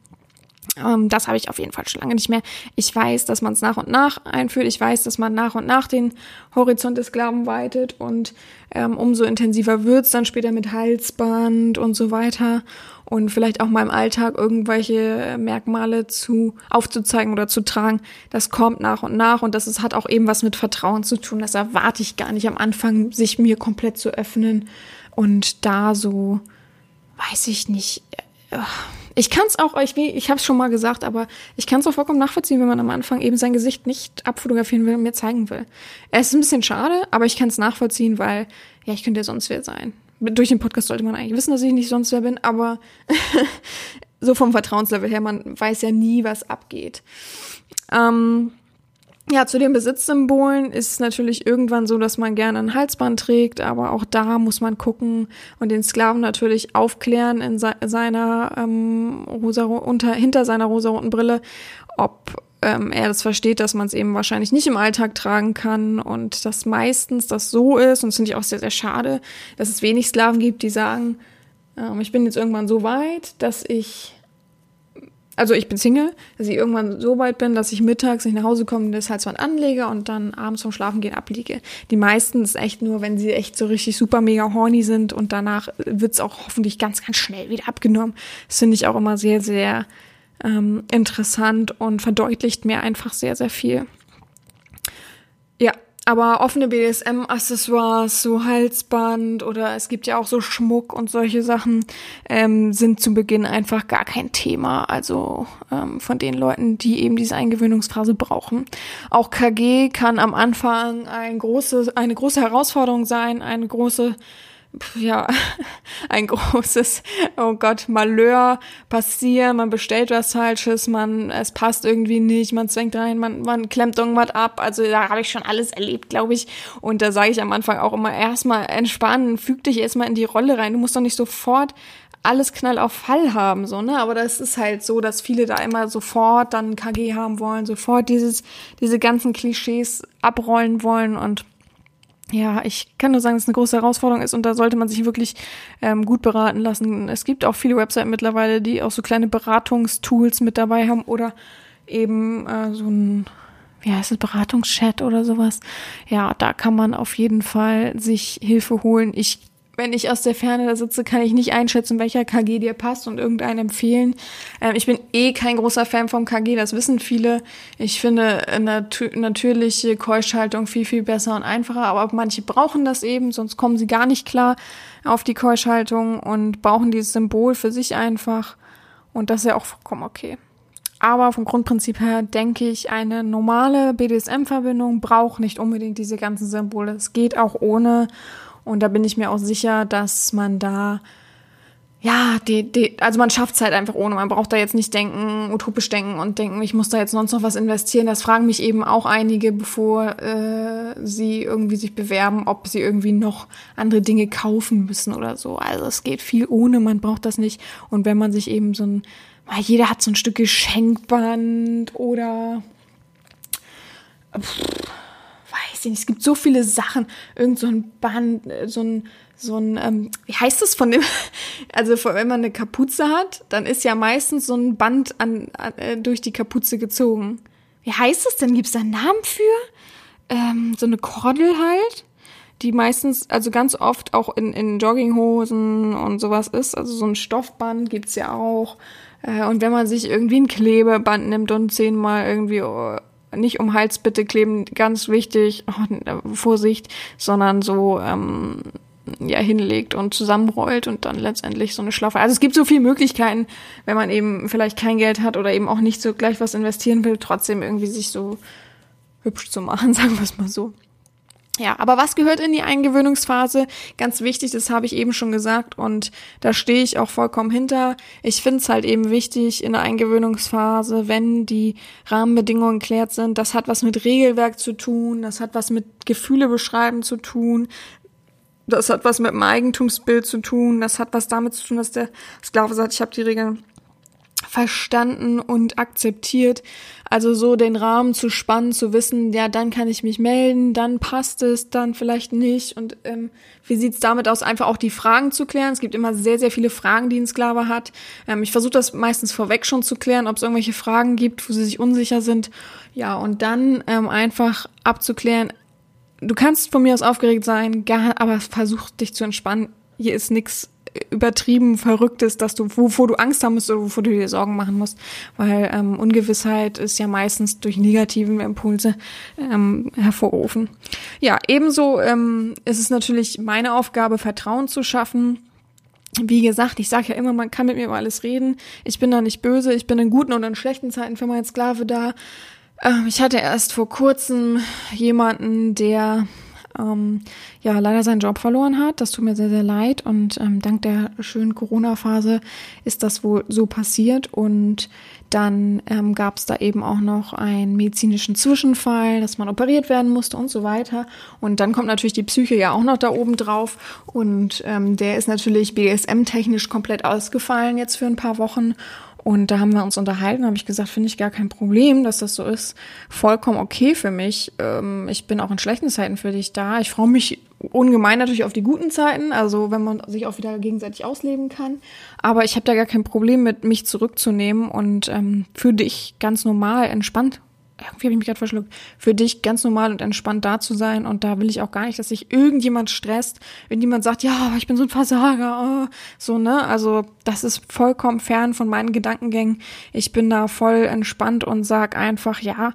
Ähm, das habe ich auf jeden Fall schon lange nicht mehr. Ich weiß, dass man es nach und nach einführt. Ich weiß, dass man nach und nach den Horizont des Sklaven weitet und ähm, umso intensiver wird's dann später mit Halsband und so weiter und vielleicht auch mal im Alltag irgendwelche Merkmale zu aufzuzeigen oder zu tragen. Das kommt nach und nach und das ist, hat auch eben was mit Vertrauen zu tun. Das erwarte ich gar nicht am Anfang, sich mir komplett zu öffnen und da so weiß ich nicht. Ich kann es auch, ich, ich habe es schon mal gesagt, aber ich kann es auch vollkommen nachvollziehen, wenn man am Anfang eben sein Gesicht nicht abfotografieren will und mir zeigen will. Es ist ein bisschen schade, aber ich kann es nachvollziehen, weil, ja, ich könnte ja sonst wer sein. Durch den Podcast sollte man eigentlich wissen, dass ich nicht sonst wer bin, aber so vom Vertrauenslevel her, man weiß ja nie, was abgeht. Ähm, ja, zu den Besitzsymbolen ist es natürlich irgendwann so, dass man gerne ein Halsband trägt, aber auch da muss man gucken und den Sklaven natürlich aufklären in se seiner ähm, rosa unter hinter seiner rosaroten Brille, ob ähm, er das versteht, dass man es eben wahrscheinlich nicht im Alltag tragen kann und dass meistens das so ist und das finde ich auch sehr sehr schade, dass es wenig Sklaven gibt, die sagen, ähm, ich bin jetzt irgendwann so weit, dass ich also ich bin Single, dass ich irgendwann so weit bin, dass ich mittags nicht nach Hause komme, das Halsband anlege und dann abends vom Schlafengehen abliege. Die meisten ist echt nur, wenn sie echt so richtig super mega horny sind und danach wird's auch hoffentlich ganz, ganz schnell wieder abgenommen. Das finde ich auch immer sehr, sehr ähm, interessant und verdeutlicht mir einfach sehr, sehr viel. Ja, aber offene BDSM-Accessoires, so Halsband oder es gibt ja auch so Schmuck und solche Sachen, ähm, sind zu Beginn einfach gar kein Thema. Also ähm, von den Leuten, die eben diese Eingewöhnungsphase brauchen. Auch KG kann am Anfang ein große, eine große Herausforderung sein, eine große ja, ein großes, oh Gott, Malheur passieren, man bestellt was Falsches, man, es passt irgendwie nicht, man zwängt rein, man, man klemmt irgendwas ab. Also da habe ich schon alles erlebt, glaube ich. Und da sage ich am Anfang auch immer erstmal entspannen, füg dich erstmal in die Rolle rein. Du musst doch nicht sofort alles knall auf Fall haben, so, ne? Aber das ist halt so, dass viele da immer sofort dann KG haben wollen, sofort dieses, diese ganzen Klischees abrollen wollen und ja, ich kann nur sagen, dass es eine große Herausforderung ist und da sollte man sich wirklich ähm, gut beraten lassen. Es gibt auch viele Webseiten mittlerweile, die auch so kleine Beratungstools mit dabei haben oder eben äh, so ein, wie heißt es, Beratungschat oder sowas. Ja, da kann man auf jeden Fall sich Hilfe holen. Ich wenn ich aus der Ferne da sitze, kann ich nicht einschätzen, welcher KG dir passt und irgendeinen empfehlen. Ähm, ich bin eh kein großer Fan vom KG, das wissen viele. Ich finde nat natürliche Keuschhaltung viel, viel besser und einfacher, aber manche brauchen das eben, sonst kommen sie gar nicht klar auf die Keuschhaltung und brauchen dieses Symbol für sich einfach. Und das ist ja auch vollkommen okay. Aber vom Grundprinzip her denke ich, eine normale BDSM-Verbindung braucht nicht unbedingt diese ganzen Symbole. Es geht auch ohne. Und da bin ich mir auch sicher, dass man da, ja, die, die, also man schafft es halt einfach ohne. Man braucht da jetzt nicht denken, utopisch denken und denken, ich muss da jetzt sonst noch was investieren. Das fragen mich eben auch einige, bevor äh, sie irgendwie sich bewerben, ob sie irgendwie noch andere Dinge kaufen müssen oder so. Also es geht viel ohne, man braucht das nicht. Und wenn man sich eben so ein, jeder hat so ein Stück Geschenkband oder pff, weiß ich nicht, es gibt so viele Sachen, irgend so ein Band, äh, so ein, so ein, ähm, wie heißt das von dem, also wenn man eine Kapuze hat, dann ist ja meistens so ein Band an, an äh, durch die Kapuze gezogen. Wie heißt das denn? Gibt es da einen Namen für? Ähm, so eine Kordel halt, die meistens, also ganz oft auch in, in Jogginghosen und sowas ist. Also so ein Stoffband gibt's ja auch. Äh, und wenn man sich irgendwie ein Klebeband nimmt und zehnmal irgendwie oh, nicht um Hals bitte kleben, ganz wichtig, oh, Vorsicht, sondern so ähm, ja hinlegt und zusammenrollt und dann letztendlich so eine Schlaufe. Also es gibt so viele Möglichkeiten, wenn man eben vielleicht kein Geld hat oder eben auch nicht so gleich was investieren will, trotzdem irgendwie sich so hübsch zu machen, sagen wir es mal so. Ja, aber was gehört in die Eingewöhnungsphase? Ganz wichtig, das habe ich eben schon gesagt und da stehe ich auch vollkommen hinter. Ich finde es halt eben wichtig in der Eingewöhnungsphase, wenn die Rahmenbedingungen klärt sind. Das hat was mit Regelwerk zu tun, das hat was mit Gefühle beschreiben zu tun, das hat was mit dem Eigentumsbild zu tun, das hat was damit zu tun, dass der Sklave sagt, ich habe die Regeln verstanden und akzeptiert. Also so den Rahmen zu spannen, zu wissen, ja, dann kann ich mich melden, dann passt es, dann vielleicht nicht. Und ähm, wie sieht's damit aus, einfach auch die Fragen zu klären? Es gibt immer sehr, sehr viele Fragen, die ein Sklave hat. Ähm, ich versuche das meistens vorweg schon zu klären, ob es irgendwelche Fragen gibt, wo sie sich unsicher sind. Ja, und dann ähm, einfach abzuklären, du kannst von mir aus aufgeregt sein, aber versuch dich zu entspannen. Hier ist nichts übertrieben verrückt ist, dass du, wovor du Angst haben musst oder wovor du dir Sorgen machen musst, weil ähm, Ungewissheit ist ja meistens durch negativen Impulse ähm, hervorrufen. Ja, ebenso ähm, ist es natürlich meine Aufgabe, Vertrauen zu schaffen. Wie gesagt, ich sage ja immer, man kann mit mir über alles reden. Ich bin da nicht böse, ich bin in guten und in schlechten Zeiten für meinen Sklave da. Ähm, ich hatte erst vor kurzem jemanden, der ähm, ja leider seinen Job verloren hat. Das tut mir sehr, sehr leid. Und ähm, dank der schönen Corona-Phase ist das wohl so passiert. Und dann ähm, gab es da eben auch noch einen medizinischen Zwischenfall, dass man operiert werden musste und so weiter. Und dann kommt natürlich die Psyche ja auch noch da oben drauf. Und ähm, der ist natürlich BSM-technisch komplett ausgefallen jetzt für ein paar Wochen. Und da haben wir uns unterhalten, habe ich gesagt, finde ich gar kein Problem, dass das so ist. Vollkommen okay für mich. Ähm, ich bin auch in schlechten Zeiten für dich da. Ich freue mich ungemein natürlich auf die guten Zeiten, also wenn man sich auch wieder gegenseitig ausleben kann. Aber ich habe da gar kein Problem mit, mich zurückzunehmen und ähm, für dich ganz normal entspannt irgendwie habe ich mich gerade verschluckt, für dich ganz normal und entspannt da zu sein. Und da will ich auch gar nicht, dass sich irgendjemand stresst, wenn jemand sagt, ja, ich bin so ein Versager, oh. so, ne? Also das ist vollkommen fern von meinen Gedankengängen. Ich bin da voll entspannt und sag einfach, ja,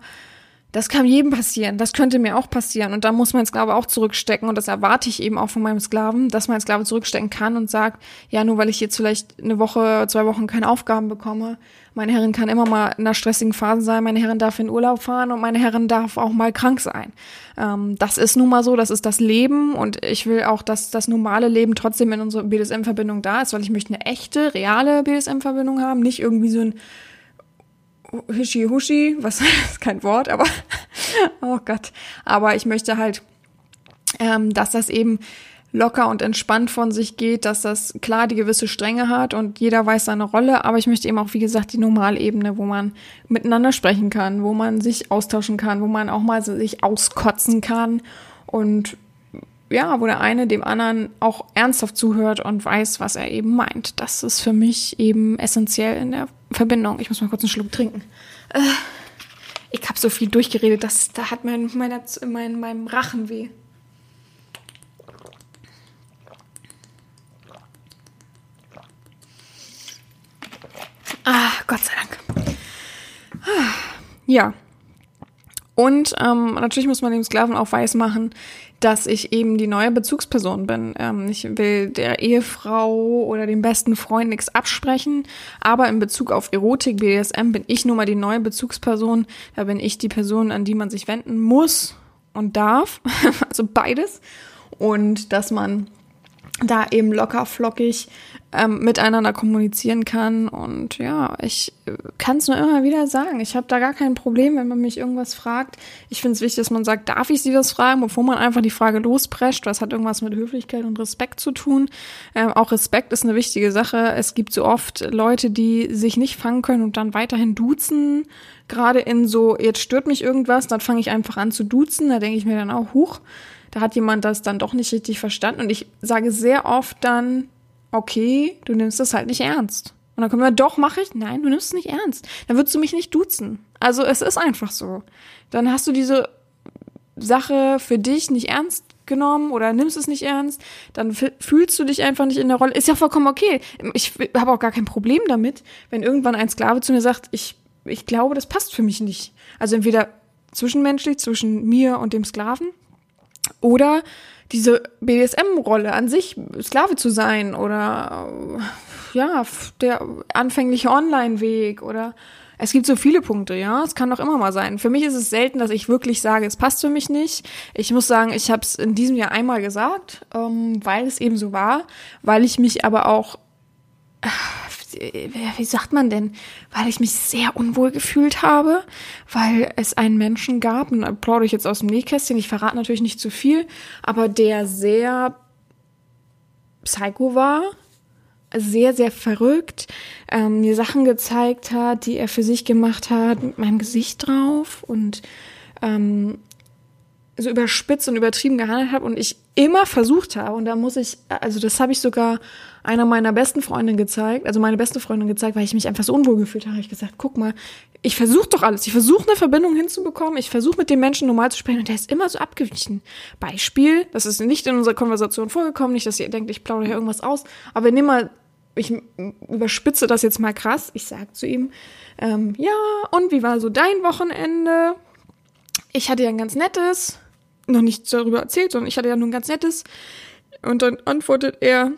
das kann jedem passieren. Das könnte mir auch passieren. Und da muss mein Sklave auch zurückstecken. Und das erwarte ich eben auch von meinem Sklaven, dass mein Sklave zurückstecken kann und sagt, ja, nur weil ich jetzt vielleicht eine Woche, zwei Wochen keine Aufgaben bekomme, meine Herrin kann immer mal in einer stressigen Phase sein, meine Herrin darf in Urlaub fahren und meine Herrin darf auch mal krank sein. Ähm, das ist nun mal so, das ist das Leben und ich will auch, dass das normale Leben trotzdem in unserer BDSM-Verbindung da ist, weil ich möchte eine echte, reale BDSM-Verbindung haben, nicht irgendwie so ein Hischi-Huschi, was ist kein Wort, aber oh Gott. Aber ich möchte halt, ähm, dass das eben locker und entspannt von sich geht, dass das klar die gewisse Strenge hat und jeder weiß seine Rolle, aber ich möchte eben auch, wie gesagt, die Normalebene, wo man miteinander sprechen kann, wo man sich austauschen kann, wo man auch mal sich auskotzen kann und ja, wo der eine dem anderen auch ernsthaft zuhört und weiß, was er eben meint. Das ist für mich eben essentiell in der Verbindung. Ich muss mal kurz einen Schluck trinken. Äh, ich habe so viel durchgeredet, dass da hat mein, mein, mein, mein Rachen weh. Ah, Gott sei Dank. Ah, ja. Und ähm, natürlich muss man dem Sklaven auch weiß machen, dass ich eben die neue Bezugsperson bin. Ähm, ich will der Ehefrau oder dem besten Freund nichts absprechen, aber in Bezug auf Erotik, BDSM bin ich nun mal die neue Bezugsperson. Da bin ich die Person, an die man sich wenden muss und darf. also beides. Und dass man da eben locker flockig ähm, miteinander kommunizieren kann. Und ja, ich äh, kann es nur immer wieder sagen. Ich habe da gar kein Problem, wenn man mich irgendwas fragt. Ich finde es wichtig, dass man sagt, darf ich Sie das fragen, bevor man einfach die Frage losprescht. Das hat irgendwas mit Höflichkeit und Respekt zu tun. Ähm, auch Respekt ist eine wichtige Sache. Es gibt so oft Leute, die sich nicht fangen können und dann weiterhin duzen. Gerade in so, jetzt stört mich irgendwas, dann fange ich einfach an zu duzen. Da denke ich mir dann auch, huch da hat jemand das dann doch nicht richtig verstanden. Und ich sage sehr oft dann, okay, du nimmst das halt nicht ernst. Und dann kommt man, doch, mache ich. Nein, du nimmst es nicht ernst. Dann würdest du mich nicht duzen. Also es ist einfach so. Dann hast du diese Sache für dich nicht ernst genommen oder nimmst es nicht ernst, dann fühlst du dich einfach nicht in der Rolle. Ist ja vollkommen okay. Ich habe auch gar kein Problem damit, wenn irgendwann ein Sklave zu mir sagt, ich, ich glaube, das passt für mich nicht. Also entweder zwischenmenschlich, zwischen mir und dem Sklaven, oder diese BDSM-Rolle an sich, Sklave zu sein oder ja, der anfängliche Online-Weg oder es gibt so viele Punkte, ja. Es kann doch immer mal sein. Für mich ist es selten, dass ich wirklich sage, es passt für mich nicht. Ich muss sagen, ich habe es in diesem Jahr einmal gesagt, ähm, weil es eben so war, weil ich mich aber auch wie sagt man denn, weil ich mich sehr unwohl gefühlt habe, weil es einen Menschen gab, und applaudere ich jetzt aus dem Nähkästchen, ich verrate natürlich nicht zu viel, aber der sehr psycho war, sehr, sehr verrückt, ähm, mir Sachen gezeigt hat, die er für sich gemacht hat, mit meinem Gesicht drauf und ähm, so überspitzt und übertrieben gehandelt habe und ich immer versucht habe, und da muss ich, also das habe ich sogar einer meiner besten Freundinnen gezeigt, also meine beste Freundin gezeigt, weil ich mich einfach so unwohl gefühlt habe. Ich gesagt, guck mal, ich versuche doch alles. Ich versuche eine Verbindung hinzubekommen. Ich versuche mit dem Menschen normal zu sprechen und der ist immer so abgewichen. Beispiel, das ist nicht in unserer Konversation vorgekommen, nicht, dass ihr denkt, ich plaudere hier irgendwas aus, aber nimm mal, ich überspitze das jetzt mal krass. Ich sag zu ihm, ähm, ja, und wie war so dein Wochenende? Ich hatte ja ein ganz nettes, noch nichts darüber erzählt, sondern ich hatte ja nur ein ganz nettes. Und dann antwortet er,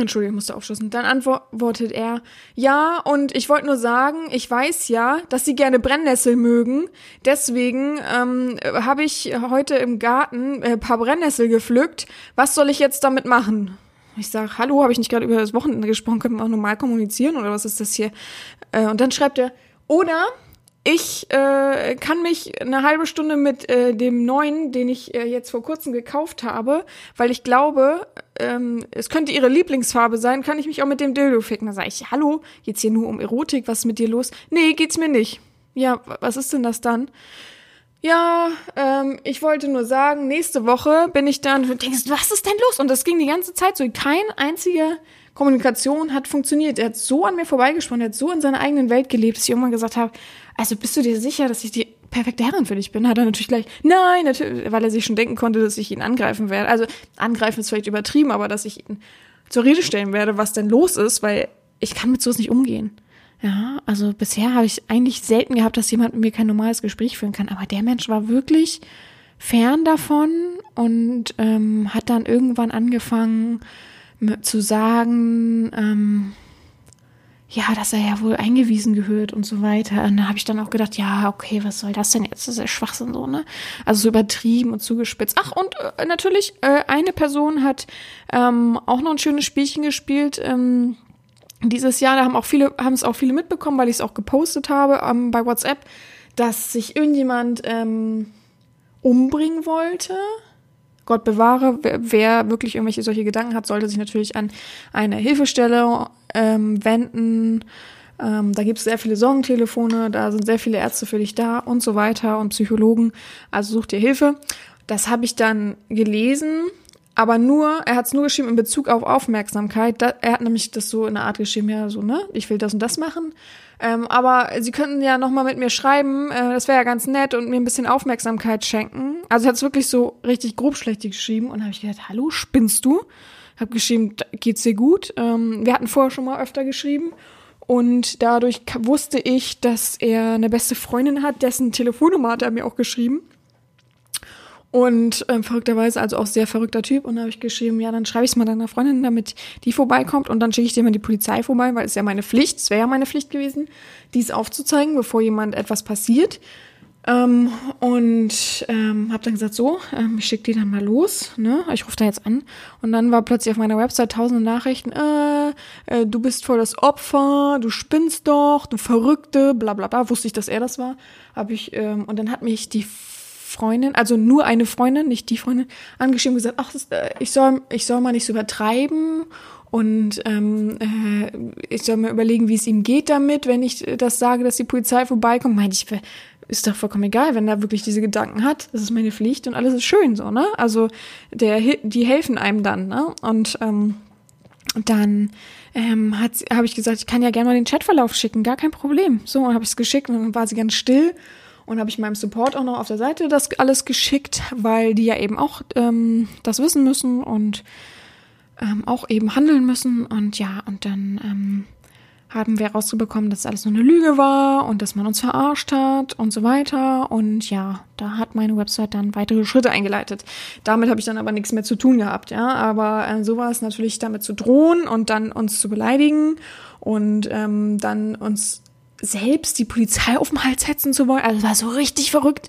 Entschuldigung, ich musste aufschließen. Dann antwortet er, ja, und ich wollte nur sagen, ich weiß ja, dass Sie gerne Brennnessel mögen. Deswegen ähm, habe ich heute im Garten ein äh, paar Brennnessel gepflückt. Was soll ich jetzt damit machen? Ich sage, hallo, habe ich nicht gerade über das Wochenende gesprochen? Können wir auch normal kommunizieren oder was ist das hier? Äh, und dann schreibt er, oder ich äh, kann mich eine halbe Stunde mit äh, dem neuen, den ich äh, jetzt vor kurzem gekauft habe, weil ich glaube, ähm, es könnte ihre Lieblingsfarbe sein, kann ich mich auch mit dem Dildo ficken. Da sage ich, hallo, geht's hier nur um Erotik, was ist mit dir los? Nee, geht's mir nicht. Ja, was ist denn das dann? Ja, ähm, ich wollte nur sagen, nächste Woche bin ich dann, und denkst, was ist denn los? Und das ging die ganze Zeit so. Kein einziger Kommunikation hat funktioniert. Er hat so an mir vorbeigesprochen, er hat so in seiner eigenen Welt gelebt, dass ich irgendwann gesagt habe, also bist du dir sicher, dass ich die perfekte Herrin für dich bin? Hat er natürlich gleich, nein, natürlich, weil er sich schon denken konnte, dass ich ihn angreifen werde. Also angreifen ist vielleicht übertrieben, aber dass ich ihn zur Rede stellen werde, was denn los ist, weil ich kann mit sowas nicht umgehen. Ja, also bisher habe ich eigentlich selten gehabt, dass jemand mit mir kein normales Gespräch führen kann. Aber der Mensch war wirklich fern davon und ähm, hat dann irgendwann angefangen, zu sagen, ähm, ja, dass er ja wohl eingewiesen gehört und so weiter. Und da habe ich dann auch gedacht, ja, okay, was soll das denn jetzt? Das ist ja Schwachsinn so, ne? Also so übertrieben und zugespitzt. Ach, und äh, natürlich, äh, eine Person hat ähm, auch noch ein schönes Spielchen gespielt. Ähm, dieses Jahr, da haben auch viele, haben es auch viele mitbekommen, weil ich es auch gepostet habe ähm, bei WhatsApp, dass sich irgendjemand ähm, umbringen wollte Gott bewahre, wer, wirklich irgendwelche solche Gedanken hat, sollte sich natürlich an eine Hilfestelle ähm, wenden. Ähm, da gibt es sehr viele Sorgentelefone, da sind sehr viele Ärzte für dich da und so weiter und Psychologen. Also such dir Hilfe. Das habe ich dann gelesen, aber nur, er hat es nur geschrieben in Bezug auf Aufmerksamkeit. Da, er hat nämlich das so in einer Art geschrieben, ja, so, ne, ich will das und das machen. Ähm, aber sie könnten ja nochmal mit mir schreiben, äh, das wäre ja ganz nett und mir ein bisschen Aufmerksamkeit schenken. Also er hat es wirklich so richtig grobschlächtig geschrieben und habe ich gedacht, hallo, spinnst du? Hab geschrieben, geht's dir gut? Ähm, wir hatten vorher schon mal öfter geschrieben und dadurch wusste ich, dass er eine beste Freundin hat, dessen Telefonnummer hat er mir auch geschrieben. Und ähm, verrückterweise, also auch sehr verrückter Typ. Und da habe ich geschrieben, ja, dann schreibe ich es mal deiner Freundin, damit die vorbeikommt. Und dann schicke ich dir mal die Polizei vorbei, weil es ja meine Pflicht, es wäre ja meine Pflicht gewesen, dies aufzuzeigen, bevor jemand etwas passiert. Ähm, und ähm, habe dann gesagt, so, ähm, ich schicke die dann mal los. Ne? Ich rufe da jetzt an. Und dann war plötzlich auf meiner Website tausende Nachrichten, äh, äh, du bist voll das Opfer, du spinnst doch, du Verrückte, bla bla bla. Wusste ich, dass er das war. Hab ich, ähm, und dann hat mich die Freundin, also nur eine Freundin, nicht die Freundin, angeschrieben und gesagt, ach, das, äh, ich soll, ich soll mal nicht so übertreiben und ähm, äh, ich soll mir überlegen, wie es ihm geht damit, wenn ich das sage, dass die Polizei vorbeikommt. Meinte ich, ist doch vollkommen egal, wenn er wirklich diese Gedanken hat. Das ist meine Pflicht und alles ist schön so, ne? Also der, die helfen einem dann, ne? Und ähm, dann ähm, habe ich gesagt, ich kann ja gerne mal den Chatverlauf schicken, gar kein Problem. So, habe ich es geschickt und dann war sie ganz still und habe ich meinem Support auch noch auf der Seite das alles geschickt, weil die ja eben auch ähm, das wissen müssen und ähm, auch eben handeln müssen. Und ja, und dann ähm, haben wir rausbekommen, dass alles nur eine Lüge war und dass man uns verarscht hat und so weiter. Und ja, da hat meine Website dann weitere Schritte eingeleitet. Damit habe ich dann aber nichts mehr zu tun gehabt, ja. Aber äh, so war es natürlich damit zu drohen und dann uns zu beleidigen und ähm, dann uns selbst die Polizei auf den Hals hetzen zu wollen. Also war so richtig verrückt.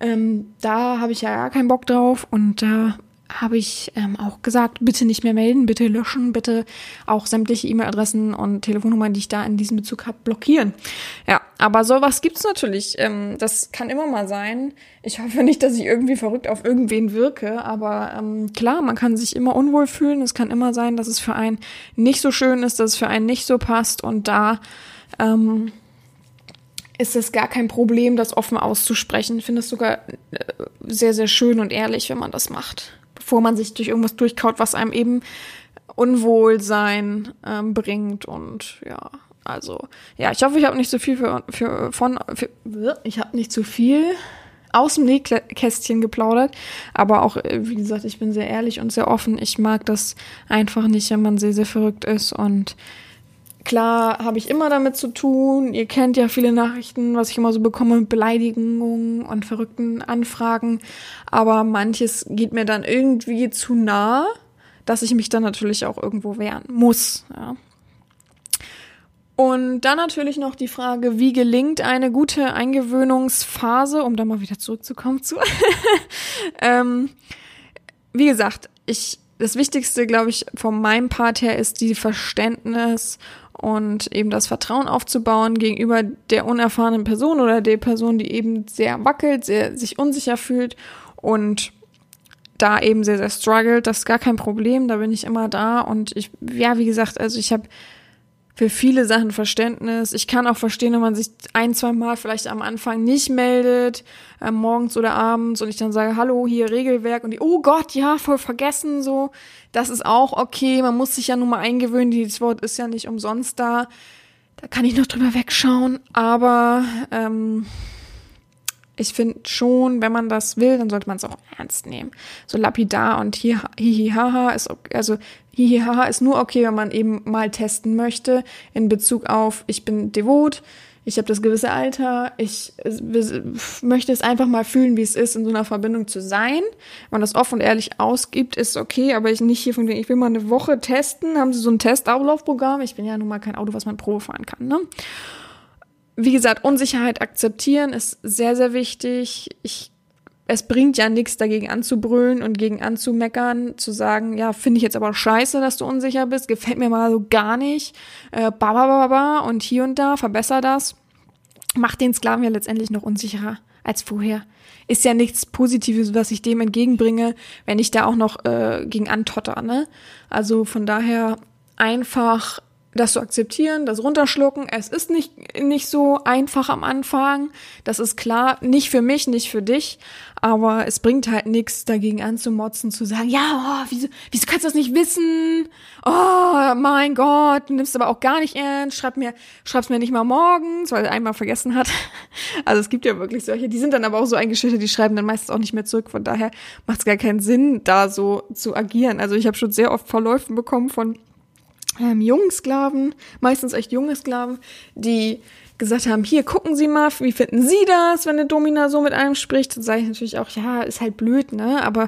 Ähm, da habe ich ja gar keinen Bock drauf und da habe ich ähm, auch gesagt, bitte nicht mehr melden, bitte löschen, bitte auch sämtliche E-Mail-Adressen und Telefonnummern, die ich da in diesem Bezug habe, blockieren. Ja, aber sowas gibt's natürlich. Ähm, das kann immer mal sein. Ich hoffe nicht, dass ich irgendwie verrückt auf irgendwen wirke, aber ähm, klar, man kann sich immer unwohl fühlen. Es kann immer sein, dass es für einen nicht so schön ist, dass es für einen nicht so passt und da ähm, ist es gar kein Problem, das offen auszusprechen. Ich finde es sogar äh, sehr, sehr schön und ehrlich, wenn man das macht, bevor man sich durch irgendwas durchkaut, was einem eben Unwohlsein ähm, bringt und ja. Also, ja, ich hoffe, ich habe nicht so viel für, für von für, ich habe nicht zu so viel aus dem Nähkästchen geplaudert, aber auch äh, wie gesagt, ich bin sehr ehrlich und sehr offen. Ich mag das einfach nicht, wenn man sehr sehr verrückt ist und Klar habe ich immer damit zu tun. Ihr kennt ja viele Nachrichten, was ich immer so bekomme mit Beleidigungen und verrückten Anfragen. Aber manches geht mir dann irgendwie zu nah, dass ich mich dann natürlich auch irgendwo wehren muss. Ja. Und dann natürlich noch die Frage, wie gelingt eine gute Eingewöhnungsphase, um da mal wieder zurückzukommen zu. ähm, wie gesagt, ich, das Wichtigste, glaube ich, von meinem Part her ist die Verständnis und eben das Vertrauen aufzubauen gegenüber der unerfahrenen Person oder der Person, die eben sehr wackelt, sehr sich unsicher fühlt und da eben sehr, sehr struggelt. Das ist gar kein Problem, da bin ich immer da und ich, ja, wie gesagt, also ich habe für viele Sachen Verständnis. Ich kann auch verstehen, wenn man sich ein, zwei Mal vielleicht am Anfang nicht meldet, äh, morgens oder abends und ich dann sage, hallo, hier Regelwerk und die, oh Gott, ja, voll vergessen, so. Das ist auch okay. Man muss sich ja nun mal eingewöhnen. Dieses Wort ist ja nicht umsonst da. Da kann ich noch drüber wegschauen. Aber ähm, ich finde schon, wenn man das will, dann sollte man es auch ernst nehmen. So lapidar und hihihaha ist okay, also hihihaha ist nur okay, wenn man eben mal testen möchte in Bezug auf ich bin devot, ich habe das gewisse Alter, ich möchte es einfach mal fühlen, wie es ist, in so einer Verbindung zu sein. Wenn man das offen und ehrlich ausgibt, ist okay, aber ich nicht hier von wegen, ich will mal eine Woche testen, haben sie so ein Testauflaufprogramm. Ich bin ja nun mal kein Auto, was man Probe fahren kann, ne? Wie gesagt, Unsicherheit akzeptieren ist sehr, sehr wichtig. Ich, es bringt ja nichts dagegen anzubrüllen und gegen anzumeckern, zu sagen, ja, finde ich jetzt aber scheiße, dass du unsicher bist, gefällt mir mal so gar nicht, äh, ba, ba, ba, ba, und hier und da, verbessere das. Macht den Sklaven ja letztendlich noch unsicherer als vorher. Ist ja nichts Positives, was ich dem entgegenbringe, wenn ich da auch noch äh, gegen antotter, ne? Also von daher einfach das zu akzeptieren, das runterschlucken. Es ist nicht, nicht so einfach am Anfang. Das ist klar. Nicht für mich, nicht für dich. Aber es bringt halt nichts, dagegen anzumotzen, zu sagen, ja, oh, wieso, wieso kannst du das nicht wissen? Oh, mein Gott, du nimmst aber auch gar nicht ernst. Schreib mir, schreib's mir nicht mal morgens, weil er einmal vergessen hat. Also es gibt ja wirklich solche, die sind dann aber auch so eingeschüchtert, die schreiben dann meistens auch nicht mehr zurück. Von daher macht es gar keinen Sinn, da so zu agieren. Also ich habe schon sehr oft Verläufen bekommen von ähm, jungen Sklaven, meistens echt junge Sklaven, die gesagt haben, hier gucken Sie mal, wie finden Sie das, wenn eine Domina so mit einem spricht? Dann sage ich natürlich auch, ja, ist halt blöd, ne? Aber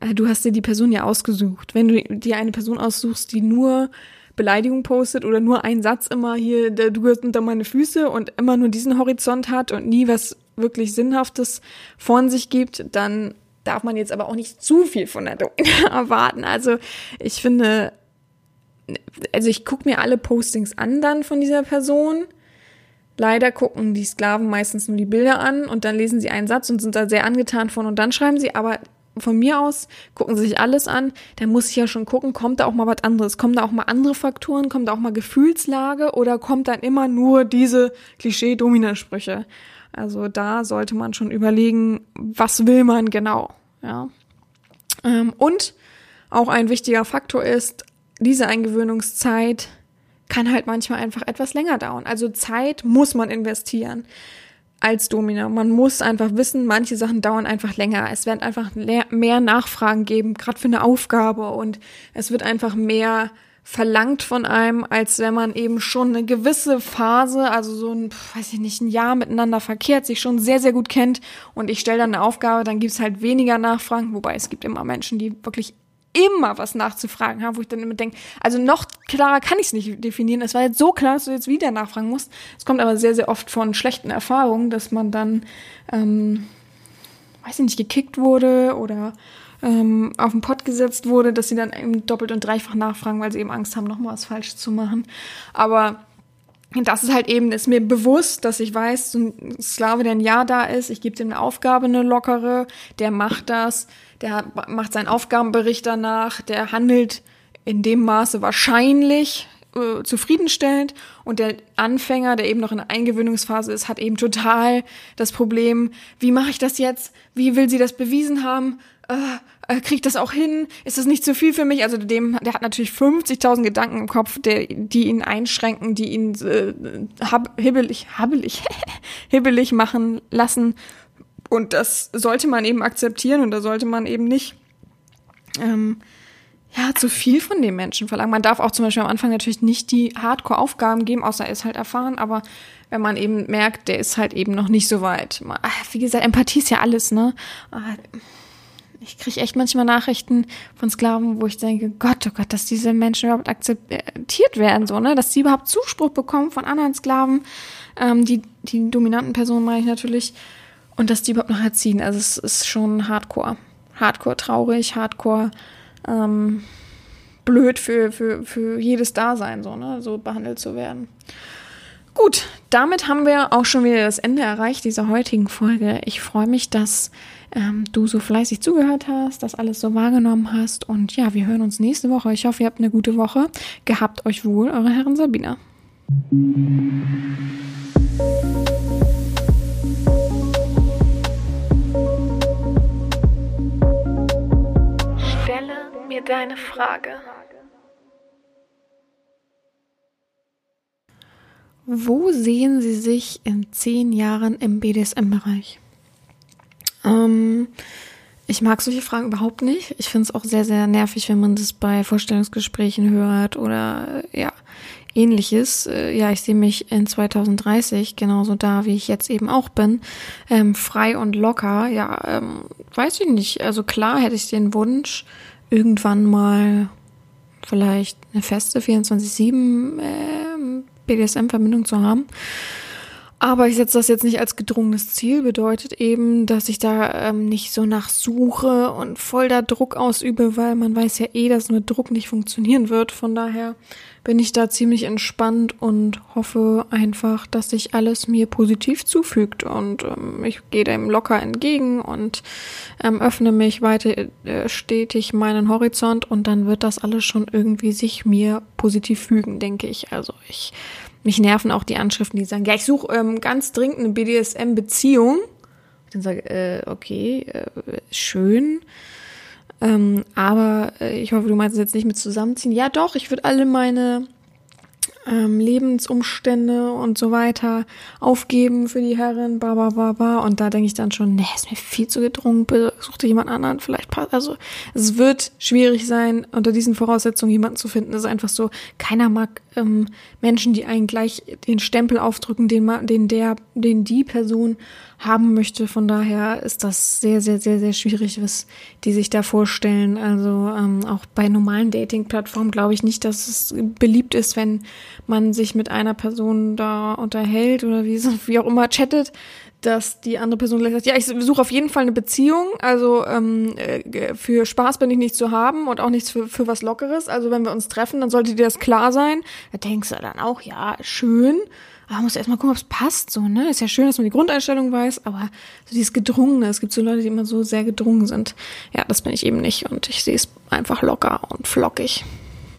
äh, du hast dir die Person ja ausgesucht. Wenn du dir eine Person aussuchst, die nur Beleidigung postet oder nur einen Satz immer hier, der, du gehörst unter meine Füße und immer nur diesen Horizont hat und nie was wirklich Sinnhaftes von sich gibt, dann darf man jetzt aber auch nicht zu viel von der Domina erwarten. Also ich finde, also ich gucke mir alle Postings an dann von dieser Person. Leider gucken die Sklaven meistens nur die Bilder an und dann lesen sie einen Satz und sind da sehr angetan von und dann schreiben sie, aber von mir aus gucken sie sich alles an, dann muss ich ja schon gucken, kommt da auch mal was anderes, kommen da auch mal andere Faktoren, kommt da auch mal Gefühlslage oder kommt dann immer nur diese Klischee-Dominansprüche. Also da sollte man schon überlegen, was will man genau, ja. Ähm, und auch ein wichtiger Faktor ist, diese Eingewöhnungszeit kann halt manchmal einfach etwas länger dauern. Also Zeit muss man investieren als Domina. Man muss einfach wissen, manche Sachen dauern einfach länger. Es werden einfach mehr Nachfragen geben, gerade für eine Aufgabe und es wird einfach mehr verlangt von einem, als wenn man eben schon eine gewisse Phase, also so ein, weiß ich nicht, ein Jahr miteinander verkehrt, sich schon sehr, sehr gut kennt und ich stelle dann eine Aufgabe, dann gibt's halt weniger Nachfragen, wobei es gibt immer Menschen, die wirklich immer was nachzufragen haben, wo ich dann immer denke, also noch klarer kann ich es nicht definieren. Es war jetzt so klar, dass du jetzt wieder nachfragen musst. Es kommt aber sehr, sehr oft von schlechten Erfahrungen, dass man dann, ähm, weiß ich nicht, gekickt wurde oder ähm, auf den Pott gesetzt wurde, dass sie dann eben doppelt und dreifach nachfragen, weil sie eben Angst haben, nochmal was falsch zu machen. Aber das ist halt eben, ist mir bewusst, dass ich weiß, so ein Sklave, der ein Jahr da ist, ich gebe dem eine Aufgabe, eine lockere, der macht das, der macht seinen Aufgabenbericht danach, der handelt in dem Maße wahrscheinlich äh, zufriedenstellend und der Anfänger, der eben noch in der Eingewöhnungsphase ist, hat eben total das Problem, wie mache ich das jetzt? Wie will sie das bewiesen haben? Äh, äh, kriege ich das auch hin? Ist das nicht zu viel für mich? Also dem, der hat natürlich 50.000 Gedanken im Kopf, der, die ihn einschränken, die ihn äh, hab, hibbelig, habbelig, hibbelig machen lassen und das sollte man eben akzeptieren und da sollte man eben nicht ähm, ja, zu viel von dem Menschen verlangen. Man darf auch zum Beispiel am Anfang natürlich nicht die Hardcore-Aufgaben geben, außer er ist halt erfahren, aber wenn man eben merkt, der ist halt eben noch nicht so weit. Wie gesagt, Empathie ist ja alles, ne? ich kriege echt manchmal Nachrichten von Sklaven, wo ich denke, Gott, oh Gott, dass diese Menschen überhaupt akzeptiert werden, so, ne? Dass sie überhaupt Zuspruch bekommen von anderen Sklaven, ähm, die, die dominanten Personen meine ich natürlich, und dass die überhaupt noch erziehen. Also es ist schon hardcore. Hardcore traurig, hardcore ähm, blöd für, für, für jedes Dasein, so, ne? So behandelt zu werden. Gut, damit haben wir auch schon wieder das Ende erreicht dieser heutigen Folge. Ich freue mich, dass ähm, du so fleißig zugehört hast, das alles so wahrgenommen hast. Und ja, wir hören uns nächste Woche. Ich hoffe, ihr habt eine gute Woche. Gehabt euch wohl, eure Herren Sabina. Mir deine Frage. Wo sehen Sie sich in zehn Jahren im BDSM-Bereich? Ähm, ich mag solche Fragen überhaupt nicht. Ich finde es auch sehr, sehr nervig, wenn man das bei Vorstellungsgesprächen hört oder ja, ähnliches. Äh, ja, ich sehe mich in 2030 genauso da, wie ich jetzt eben auch bin. Ähm, frei und locker. Ja, ähm, weiß ich nicht. Also klar hätte ich den Wunsch, irgendwann mal vielleicht eine feste 24-7 äh, BDSM-Verbindung zu haben. Aber ich setze das jetzt nicht als gedrungenes Ziel, bedeutet eben, dass ich da ähm, nicht so nach suche und voll da Druck ausübe, weil man weiß ja eh, dass mit Druck nicht funktionieren wird. Von daher bin ich da ziemlich entspannt und hoffe einfach, dass sich alles mir positiv zufügt. Und ähm, ich gehe dem locker entgegen und ähm, öffne mich weiter äh, stetig meinen Horizont und dann wird das alles schon irgendwie sich mir positiv fügen, denke ich. Also ich mich nerven auch die Anschriften, die sagen, ja, ich suche ähm, ganz dringend eine BDSM-Beziehung. Dann sage äh, okay, äh, schön. Ähm, aber äh, ich hoffe, du meinst es jetzt nicht mit zusammenziehen. Ja, doch, ich würde alle meine ähm, Lebensumstände und so weiter aufgeben für die Herren, ba, ba, ba, ba. Und da denke ich dann schon, nee, ist mir viel zu gedrungen, such dir jemand anderen, vielleicht passt. Also es wird schwierig sein, unter diesen Voraussetzungen jemanden zu finden. Es ist einfach so, keiner mag ähm, Menschen, die einen gleich den Stempel aufdrücken, den, den der, den die Person haben möchte. Von daher ist das sehr, sehr, sehr, sehr schwierig, was die sich da vorstellen. Also ähm, auch bei normalen Dating-Plattformen glaube ich nicht, dass es beliebt ist, wenn man sich mit einer Person da unterhält oder wie, wie auch immer chattet, dass die andere Person gleich sagt, ja, ich suche auf jeden Fall eine Beziehung, also ähm, äh, für Spaß bin ich nicht zu haben und auch nichts für, für was Lockeres. Also wenn wir uns treffen, dann sollte dir das klar sein. Da denkst du dann auch, ja, schön. Aber muss erstmal gucken, ob es passt, so, ne? Ist ja schön, dass man die Grundeinstellung weiß, aber so dieses Gedrungene, es gibt so Leute, die immer so sehr gedrungen sind. Ja, das bin ich eben nicht und ich sehe es einfach locker und flockig.